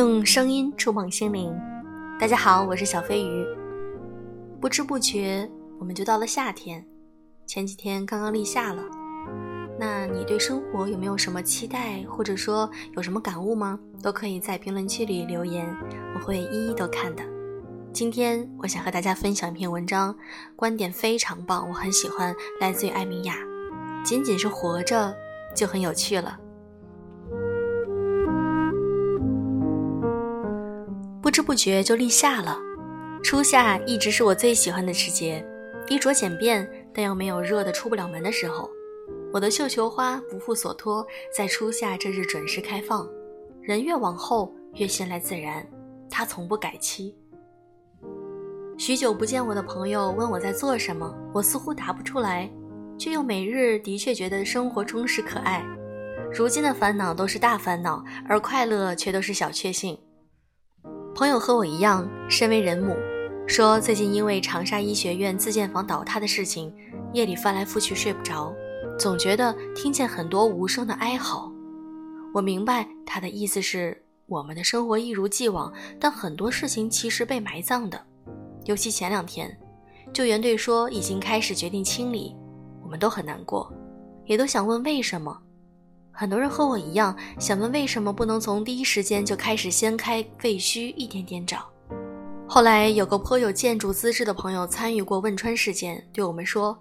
用声音触碰心灵。大家好，我是小飞鱼。不知不觉，我们就到了夏天。前几天刚刚立夏了，那你对生活有没有什么期待，或者说有什么感悟吗？都可以在评论区里留言，我会一一都看的。今天我想和大家分享一篇文章，观点非常棒，我很喜欢，来自于艾米亚。仅仅是活着就很有趣了。不知不觉就立夏了，初夏一直是我最喜欢的时节，衣着简便，但又没有热的出不了门的时候。我的绣球花不负所托，在初夏这日准时开放。人越往后越闲来自然，它从不改期。许久不见我的朋友问我在做什么，我似乎答不出来，却又每日的确觉得生活充实可爱。如今的烦恼都是大烦恼，而快乐却都是小确幸。朋友和我一样，身为人母，说最近因为长沙医学院自建房倒塌的事情，夜里翻来覆去睡不着，总觉得听见很多无声的哀嚎。我明白他的意思是，我们的生活一如既往，但很多事情其实被埋葬的。尤其前两天，救援队说已经开始决定清理，我们都很难过，也都想问为什么。很多人和我一样，想问为什么不能从第一时间就开始掀开废墟，一点点找。后来有个颇有建筑资质的朋友参与过汶川事件，对我们说：“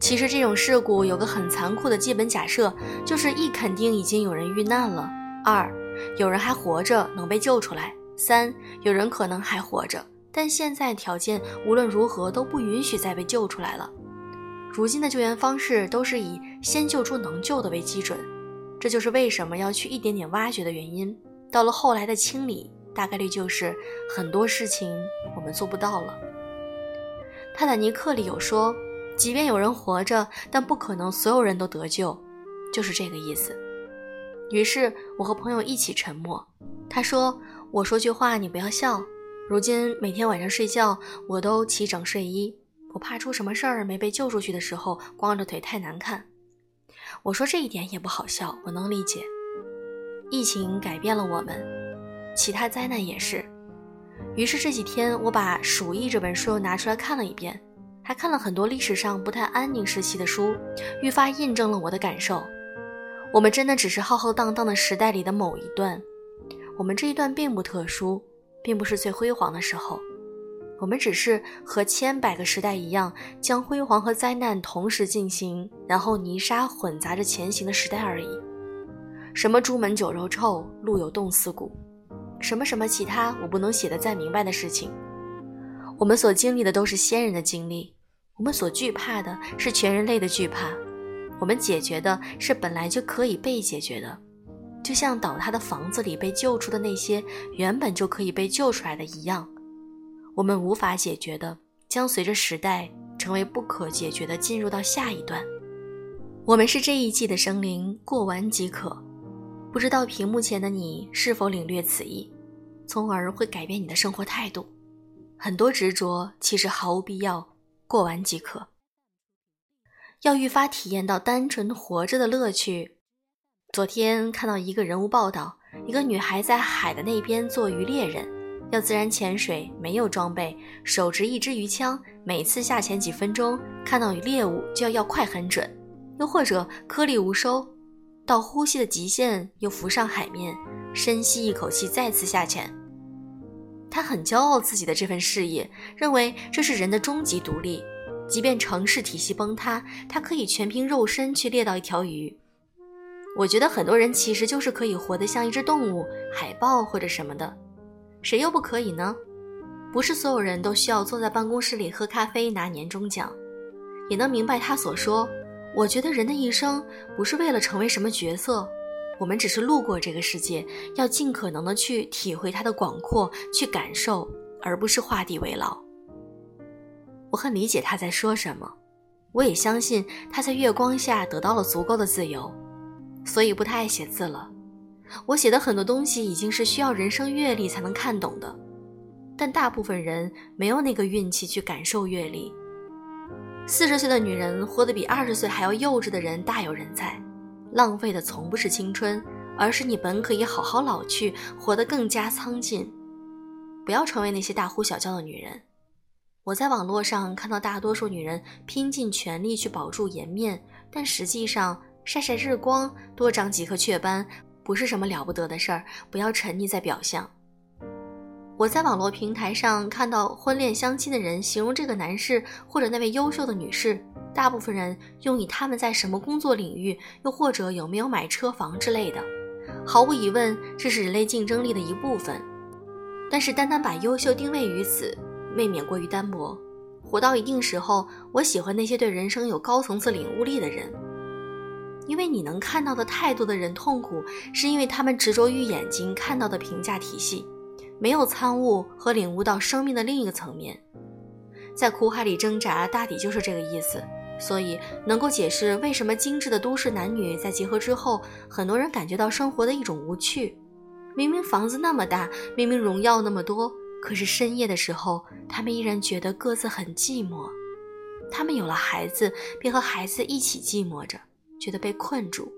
其实这种事故有个很残酷的基本假设，就是一肯定已经有人遇难了；二有人还活着能被救出来；三有人可能还活着，但现在条件无论如何都不允许再被救出来了。如今的救援方式都是以先救出能救的为基准。”这就是为什么要去一点点挖掘的原因。到了后来的清理，大概率就是很多事情我们做不到了。泰坦尼克里有说，即便有人活着，但不可能所有人都得救，就是这个意思。于是我和朋友一起沉默。他说：“我说句话，你不要笑。如今每天晚上睡觉，我都齐整睡衣，我怕出什么事儿没被救出去的时候，光着腿太难看。”我说这一点也不好笑，我能理解。疫情改变了我们，其他灾难也是。于是这几天我把《鼠疫》这本书又拿出来看了一遍，还看了很多历史上不太安宁时期的书，愈发印证了我的感受。我们真的只是浩浩荡荡的时代里的某一段，我们这一段并不特殊，并不是最辉煌的时候。我们只是和千百个时代一样，将辉煌和灾难同时进行，然后泥沙混杂着前行的时代而已。什么朱门酒肉臭，路有冻死骨，什么什么其他我不能写的再明白的事情。我们所经历的都是先人的经历，我们所惧怕的是全人类的惧怕，我们解决的是本来就可以被解决的，就像倒塌的房子里被救出的那些原本就可以被救出来的一样。我们无法解决的，将随着时代成为不可解决的，进入到下一段。我们是这一季的生灵，过完即可。不知道屏幕前的你是否领略此意，从而会改变你的生活态度。很多执着其实毫无必要，过完即可。要愈发体验到单纯活着的乐趣。昨天看到一个人物报道，一个女孩在海的那边做渔猎人。要自然潜水，没有装备，手执一支鱼枪，每次下潜几分钟，看到猎物就要要快很准，又或者颗粒无收，到呼吸的极限又浮上海面，深吸一口气再次下潜。他很骄傲自己的这份事业，认为这是人的终极独立，即便城市体系崩塌，他可以全凭肉身去猎到一条鱼。我觉得很多人其实就是可以活得像一只动物，海豹或者什么的。谁又不可以呢？不是所有人都需要坐在办公室里喝咖啡拿年终奖，也能明白他所说。我觉得人的一生不是为了成为什么角色，我们只是路过这个世界，要尽可能的去体会它的广阔，去感受，而不是画地为牢。我很理解他在说什么，我也相信他在月光下得到了足够的自由，所以不太爱写字了。我写的很多东西已经是需要人生阅历才能看懂的，但大部分人没有那个运气去感受阅历。四十岁的女人活得比二十岁还要幼稚的人大有人在，浪费的从不是青春，而是你本可以好好老去，活得更加苍劲。不要成为那些大呼小叫的女人。我在网络上看到大多数女人拼尽全力去保住颜面，但实际上晒晒日光，多长几颗雀斑，不是什么了不得的事儿。不要沉溺在表象。我在网络平台上看到婚恋相亲的人形容这个男士或者那位优秀的女士，大部分人用以他们在什么工作领域，又或者有没有买车房之类的。毫无疑问，这是人类竞争力的一部分。但是单单把优秀定位于此，未免过于单薄。活到一定时候，我喜欢那些对人生有高层次领悟力的人，因为你能看到的太多的人痛苦，是因为他们执着于眼睛看到的评价体系。没有参悟和领悟到生命的另一个层面，在苦海里挣扎，大抵就是这个意思。所以，能够解释为什么精致的都市男女在结合之后，很多人感觉到生活的一种无趣。明明房子那么大，明明荣耀那么多，可是深夜的时候，他们依然觉得各自很寂寞。他们有了孩子，便和孩子一起寂寞着，觉得被困住。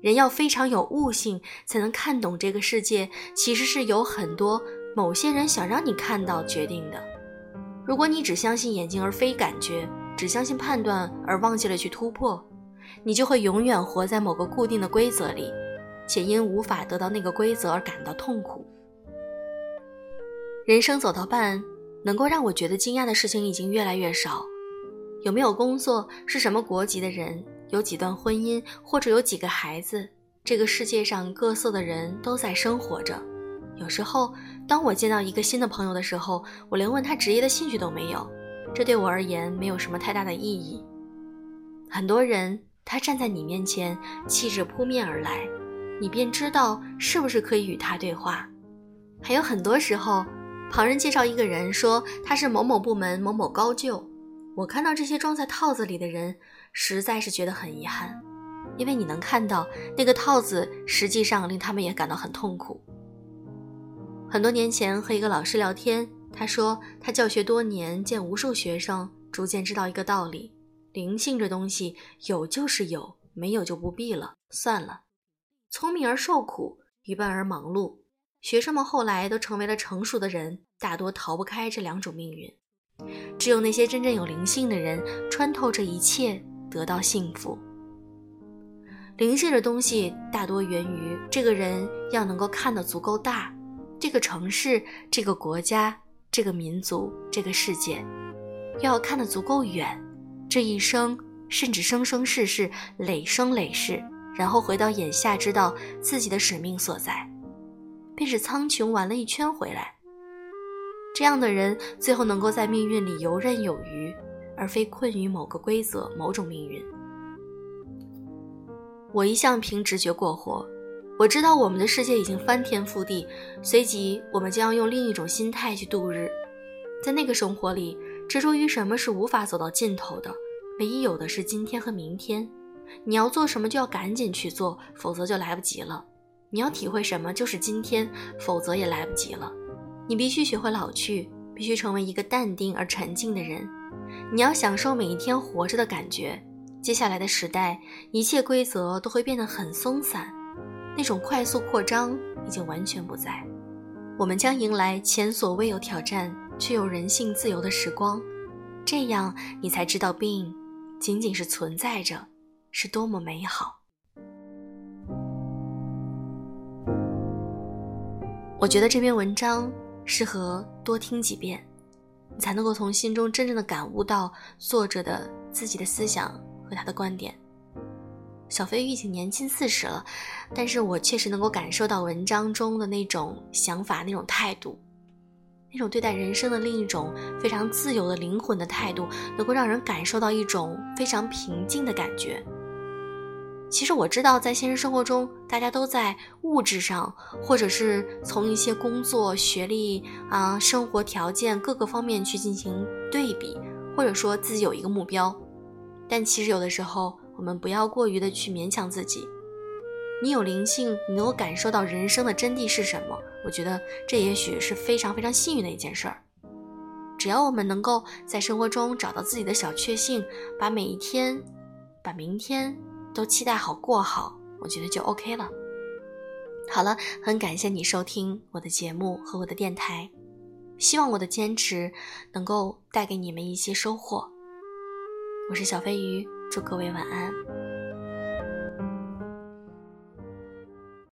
人要非常有悟性，才能看懂这个世界其实是有很多某些人想让你看到决定的。如果你只相信眼睛而非感觉，只相信判断而忘记了去突破，你就会永远活在某个固定的规则里，且因无法得到那个规则而感到痛苦。人生走到半，能够让我觉得惊讶的事情已经越来越少。有没有工作？是什么国籍的人？有几段婚姻，或者有几个孩子，这个世界上各色的人都在生活着。有时候，当我见到一个新的朋友的时候，我连问他职业的兴趣都没有，这对我而言没有什么太大的意义。很多人，他站在你面前，气质扑面而来，你便知道是不是可以与他对话。还有很多时候，旁人介绍一个人，说他是某某部门某某高就，我看到这些装在套子里的人。实在是觉得很遗憾，因为你能看到那个套子，实际上令他们也感到很痛苦。很多年前和一个老师聊天，他说他教学多年，见无数学生，逐渐知道一个道理：灵性这东西有就是有，没有就不必了，算了。聪明而受苦，愚笨而忙碌，学生们后来都成为了成熟的人，大多逃不开这两种命运。只有那些真正有灵性的人，穿透这一切。得到幸福，灵性的东西大多源于这个人要能够看得足够大，这个城市、这个国家、这个民族、这个世界，要看得足够远，这一生甚至生生世世、累生累世，然后回到眼下，知道自己的使命所在，便是苍穹玩了一圈回来。这样的人最后能够在命运里游刃有余。而非困于某个规则、某种命运。我一向凭直觉过活，我知道我们的世界已经翻天覆地，随即我们将要用另一种心态去度日。在那个生活里，执着于什么是无法走到尽头的，唯一有的是今天和明天。你要做什么就要赶紧去做，否则就来不及了。你要体会什么就是今天，否则也来不及了。你必须学会老去，必须成为一个淡定而沉静的人。你要享受每一天活着的感觉。接下来的时代，一切规则都会变得很松散，那种快速扩张已经完全不在。我们将迎来前所未有挑战却又人性自由的时光，这样你才知道病仅仅是存在着，是多么美好。我觉得这篇文章适合多听几遍。才能够从心中真正的感悟到作者的自己的思想和他的观点。小飞鱼已经年近四十了，但是我确实能够感受到文章中的那种想法、那种态度，那种对待人生的另一种非常自由的灵魂的态度，能够让人感受到一种非常平静的感觉。其实我知道，在现实生活中，大家都在物质上，或者是从一些工作、学历啊、生活条件各个方面去进行对比，或者说自己有一个目标。但其实有的时候，我们不要过于的去勉强自己。你有灵性，你能够感受到人生的真谛是什么？我觉得这也许是非常非常幸运的一件事儿。只要我们能够在生活中找到自己的小确幸，把每一天，把明天。都期待好过好，我觉得就 OK 了。好了，很感谢你收听我的节目和我的电台，希望我的坚持能够带给你们一些收获。我是小飞鱼，祝各位晚安。